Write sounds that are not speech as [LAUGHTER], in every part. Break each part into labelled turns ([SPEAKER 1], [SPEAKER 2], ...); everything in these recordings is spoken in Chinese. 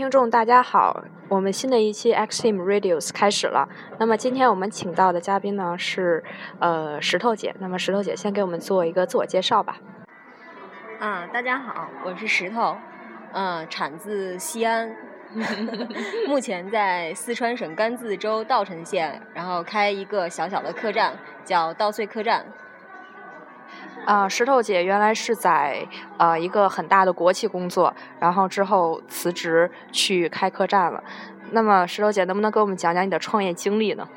[SPEAKER 1] 听众，大家好！我们新的一期 X Team Radios 开始了。那么今天我们请到的嘉宾呢是呃石头姐。那么石头姐先给我们做一个自我介绍吧。
[SPEAKER 2] 啊，大家好，我是石头，嗯，产自西安，[LAUGHS] 目前在四川省甘孜州稻城县，然后开一个小小的客栈，叫稻穗客栈。
[SPEAKER 1] 啊，石头姐原来是在呃一个很大的国企工作，然后之后辞职去开客栈了。那么石头姐能不能给我们讲讲你的创业经历呢？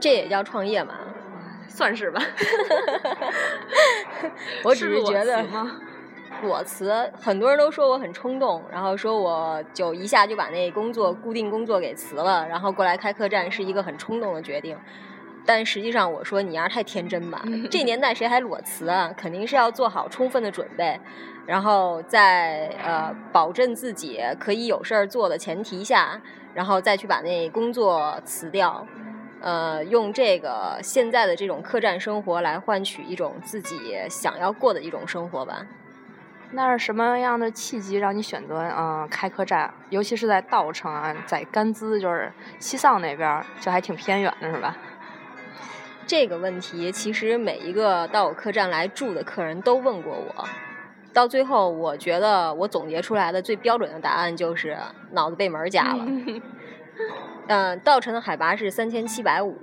[SPEAKER 2] 这也叫创业嘛？
[SPEAKER 1] 算是吧。[LAUGHS]
[SPEAKER 2] 我只是觉得裸辞，很多人都说我很冲动，然后说我就一下就把那工作固定工作给辞了，然后过来开客栈是一个很冲动的决定。但实际上，我说你丫太天真吧！这年代谁还裸辞啊？肯定是要做好充分的准备，然后在呃保证自己可以有事儿做的前提下，然后再去把那工作辞掉，呃，用这个现在的这种客栈生活来换取一种自己想要过的一种生活吧。
[SPEAKER 1] 那是什么样的契机让你选择嗯开客栈？尤其是在稻城啊，在甘孜，就是西藏那边，就还挺偏远的，是吧？
[SPEAKER 2] 这个问题其实每一个到我客栈来住的客人都问过我，到最后我觉得我总结出来的最标准的答案就是脑子被门夹了。[LAUGHS] 嗯，稻城的海拔是三千七百五，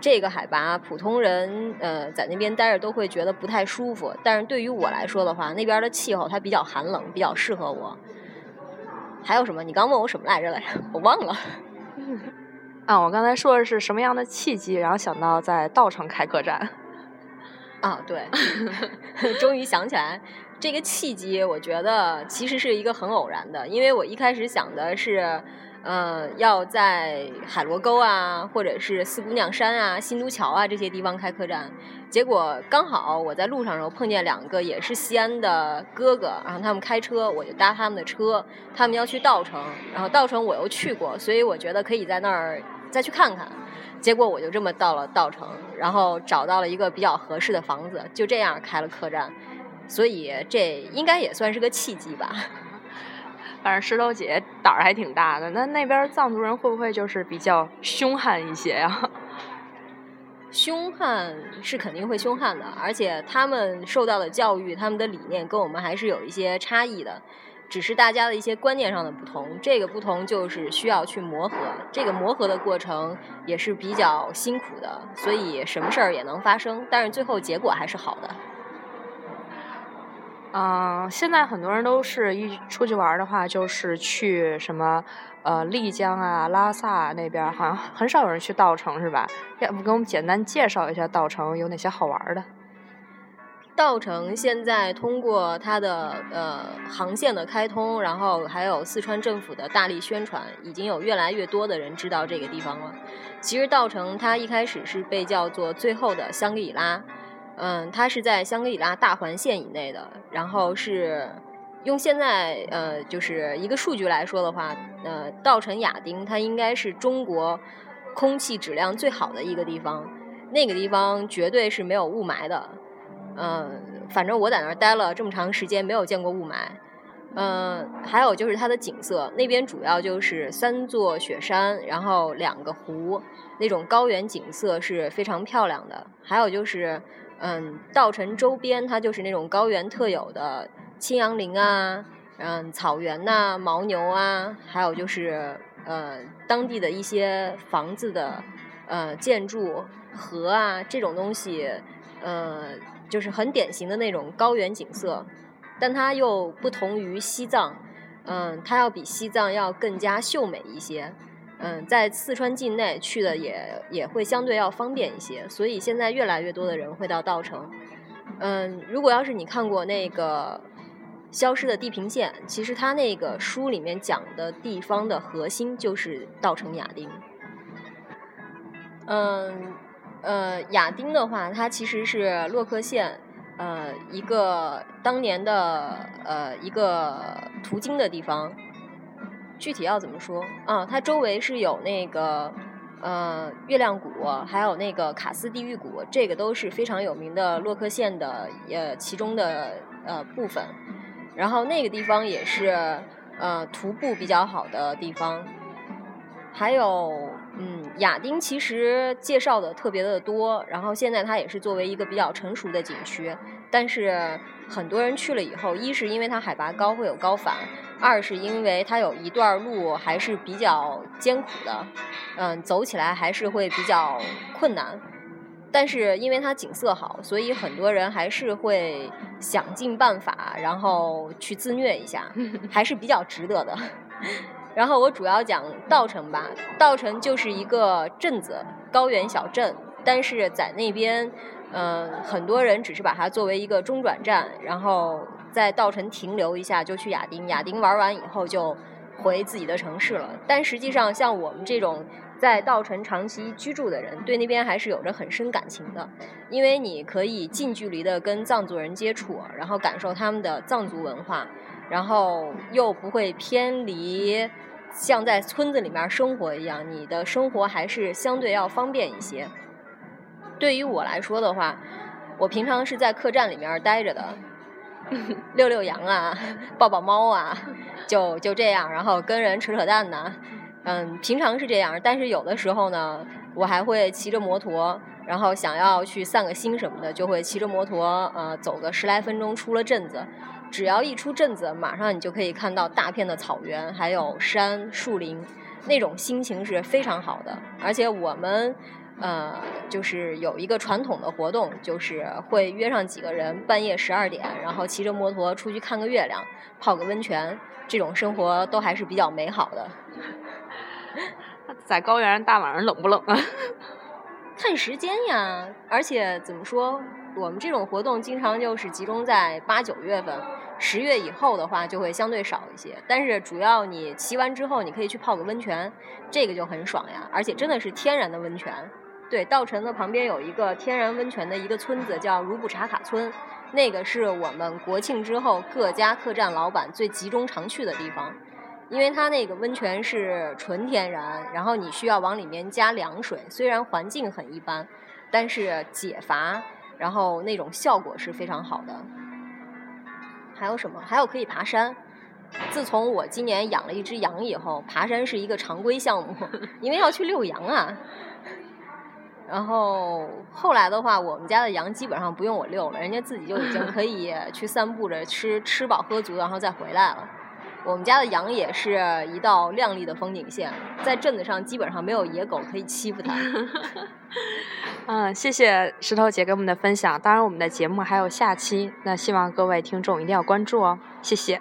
[SPEAKER 2] 这个海拔普通人呃在那边待着都会觉得不太舒服，但是对于我来说的话，那边的气候它比较寒冷，比较适合我。还有什么？你刚问我什么来着来着？我忘了。
[SPEAKER 1] 啊，我刚才说的是什么样的契机，然后想到在稻城开客栈。
[SPEAKER 2] 啊，对，[LAUGHS] 终于想起来这个契机，我觉得其实是一个很偶然的，因为我一开始想的是，呃，要在海螺沟啊，或者是四姑娘山啊、新都桥啊这些地方开客栈，结果刚好我在路上时候碰见两个也是西安的哥哥，然后他们开车，我就搭他们的车，他们要去稻城，然后稻城我又去过，所以我觉得可以在那儿。再去看看，结果我就这么到了稻城，然后找到了一个比较合适的房子，就这样开了客栈，所以这应该也算是个契机吧。[LAUGHS]
[SPEAKER 1] 反正石头姐胆儿还挺大的，那那边藏族人会不会就是比较凶悍一些呀？
[SPEAKER 2] 凶悍是肯定会凶悍的，而且他们受到的教育、他们的理念跟我们还是有一些差异的。只是大家的一些观念上的不同，这个不同就是需要去磨合，这个磨合的过程也是比较辛苦的，所以什么事儿也能发生，但是最后结果还是好的。
[SPEAKER 1] 嗯，现在很多人都是一出去玩的话，就是去什么呃丽江啊、拉萨那边，好像很少有人去稻城，是吧？要不给我们简单介绍一下稻城有哪些好玩的？
[SPEAKER 2] 稻城现在通过它的呃航线的开通，然后还有四川政府的大力宣传，已经有越来越多的人知道这个地方了。其实稻城它一开始是被叫做最后的香格里拉，嗯，它是在香格里拉大环线以内的。然后是用现在呃就是一个数据来说的话，呃，稻城亚丁它应该是中国空气质量最好的一个地方，那个地方绝对是没有雾霾的。嗯，反正我在那儿待了这么长时间，没有见过雾霾。嗯，还有就是它的景色，那边主要就是三座雪山，然后两个湖，那种高原景色是非常漂亮的。还有就是，嗯，稻城周边它就是那种高原特有的青杨林啊，嗯，草原呐，牦牛啊，还有就是呃，当地的一些房子的呃建筑、河啊这种东西，呃。就是很典型的那种高原景色，但它又不同于西藏，嗯，它要比西藏要更加秀美一些，嗯，在四川境内去的也也会相对要方便一些，所以现在越来越多的人会到稻城，嗯，如果要是你看过那个《消失的地平线》，其实它那个书里面讲的地方的核心就是稻城亚丁，嗯。呃，亚丁的话，它其实是洛克县，呃，一个当年的呃一个途经的地方。具体要怎么说啊？它周围是有那个呃月亮谷，还有那个卡斯地狱谷，这个都是非常有名的洛克县的呃其中的呃部分。然后那个地方也是呃徒步比较好的地方。还有，嗯，亚丁其实介绍的特别的多，然后现在它也是作为一个比较成熟的景区，但是很多人去了以后，一是因为它海拔高会有高反，二是因为它有一段路还是比较艰苦的，嗯，走起来还是会比较困难，但是因为它景色好，所以很多人还是会想尽办法，然后去自虐一下，[LAUGHS] 还是比较值得的。[LAUGHS] 然后我主要讲稻城吧，稻城就是一个镇子，高原小镇，但是在那边，嗯，很多人只是把它作为一个中转站，然后在稻城停留一下就去亚丁，亚丁玩完以后就回自己的城市了。但实际上，像我们这种在稻城长期居住的人，对那边还是有着很深感情的，因为你可以近距离的跟藏族人接触，然后感受他们的藏族文化，然后又不会偏离。像在村子里面生活一样，你的生活还是相对要方便一些。对于我来说的话，我平常是在客栈里面待着的，[LAUGHS] 遛遛羊啊，抱抱猫啊，就就这样，然后跟人扯扯淡呢。嗯，平常是这样，但是有的时候呢，我还会骑着摩托，然后想要去散个心什么的，就会骑着摩托，呃，走个十来分钟出了镇子。只要一出镇子，马上你就可以看到大片的草原，还有山树林，那种心情是非常好的。而且我们，呃，就是有一个传统的活动，就是会约上几个人，半夜十二点，然后骑着摩托出去看个月亮，泡个温泉，这种生活都还是比较美好的。
[SPEAKER 1] 在高原大晚上冷不冷啊？[LAUGHS]
[SPEAKER 2] 看时间呀，而且怎么说，我们这种活动经常就是集中在八九月份。十月以后的话就会相对少一些，但是主要你骑完之后，你可以去泡个温泉，这个就很爽呀，而且真的是天然的温泉。对，稻城的旁边有一个天然温泉的一个村子，叫如布查卡村，那个是我们国庆之后各家客栈老板最集中常去的地方，因为它那个温泉是纯天然，然后你需要往里面加凉水，虽然环境很一般，但是解乏，然后那种效果是非常好的。还有什么？还有可以爬山。自从我今年养了一只羊以后，爬山是一个常规项目，因为要去遛羊啊。然后后来的话，我们家的羊基本上不用我遛了，人家自己就已经可以 [LAUGHS] 去散步着吃吃饱喝足，然后再回来了。我们家的羊也是一道亮丽的风景线，在镇子上基本上没有野狗可以欺负它。[LAUGHS]
[SPEAKER 1] 嗯，谢谢石头姐给我们的分享。当然，我们的节目还有下期，那希望各位听众一定要关注哦。谢谢。